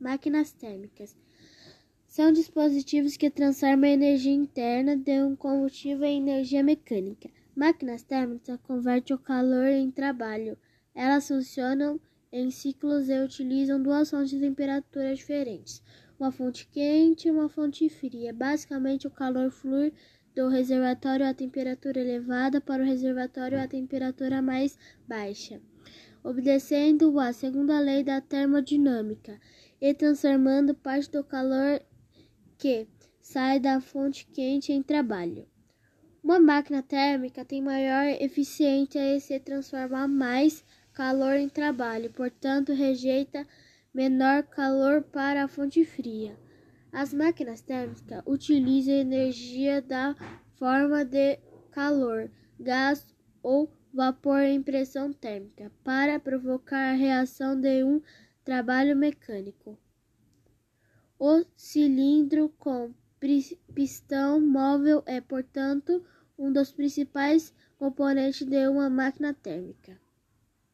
Máquinas térmicas são dispositivos que transformam a energia interna de um combustível em energia mecânica. Máquinas térmicas convertem o calor em trabalho. Elas funcionam em ciclos e utilizam duas fontes de temperatura diferentes, uma fonte quente e uma fonte fria. Basicamente, o calor flui do reservatório a temperatura elevada para o reservatório a temperatura mais baixa, obedecendo à segunda lei da termodinâmica e transformando parte do calor que sai da fonte quente em trabalho. Uma máquina térmica tem maior eficiência e se transforma mais calor em trabalho, portanto, rejeita menor calor para a fonte fria. As máquinas térmicas utilizam energia da forma de calor, gás ou vapor em pressão térmica para provocar a reação de um trabalho mecânico. O cilindro com pistão móvel é, portanto, um dos principais componentes de uma máquina térmica.